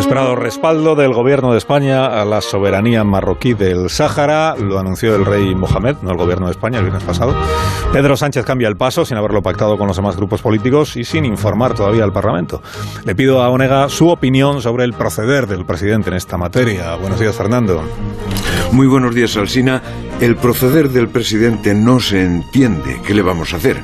inesperado respaldo del gobierno de España a la soberanía marroquí del Sáhara. Lo anunció el rey Mohamed, no el gobierno de España, el viernes pasado. Pedro Sánchez cambia el paso sin haberlo pactado con los demás grupos políticos y sin informar todavía al Parlamento. Le pido a Onega su opinión sobre el proceder del presidente en esta materia. Buenos días, Fernando. Muy buenos días, Alsina. El proceder del presidente no se entiende. ¿Qué le vamos a hacer?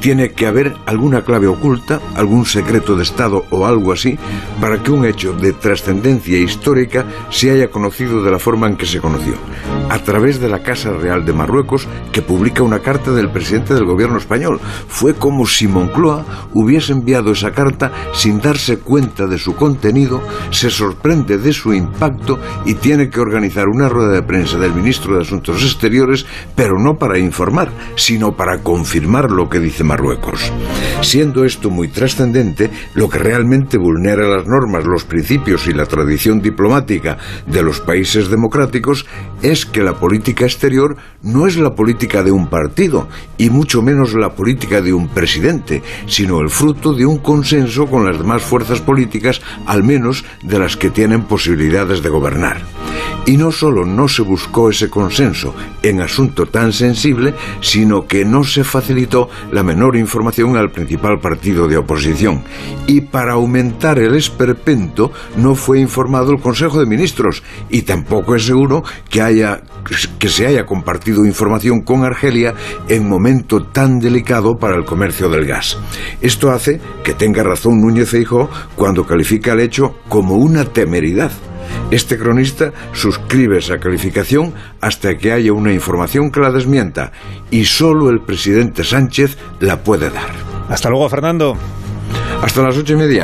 Tiene que haber alguna clave oculta, algún secreto de Estado o algo así, para que un hecho de trascendencia histórica se haya conocido de la forma en que se conoció, a través de la Casa Real de Marruecos, que publica una carta del presidente del gobierno español. Fue como si Moncloa hubiese enviado esa carta sin darse cuenta de su contenido, se sorprende de su impacto y tiene que organizar una rueda de prensa del ministro de Asuntos Exteriores, pero no para informar, sino para confirmar lo que dice Marruecos. Siendo esto muy trascendente, lo que realmente vulnera las normas, los principios y la tradición diplomática de los países democráticos es que la política exterior no es la política de un partido y mucho menos la política de un presidente, sino el fruto de un consenso con las demás fuerzas políticas, al menos de las que tienen posibilidades de gobernar. Y no solo no se buscó ese consenso en asunto tan sensible, sino que no se facilitó la menor información al principal partido de oposición. Y para aumentar el esperpento no fue informado el Consejo de Ministros y tampoco es seguro que haya que se haya compartido información con Argelia en momento tan delicado para el comercio del gas. Esto hace que tenga razón Núñez Feijóo cuando califica el hecho como una temeridad. Este cronista suscribe esa calificación hasta que haya una información que la desmienta y solo el presidente Sánchez la puede dar. Hasta luego, Fernando. Hasta las ocho y media.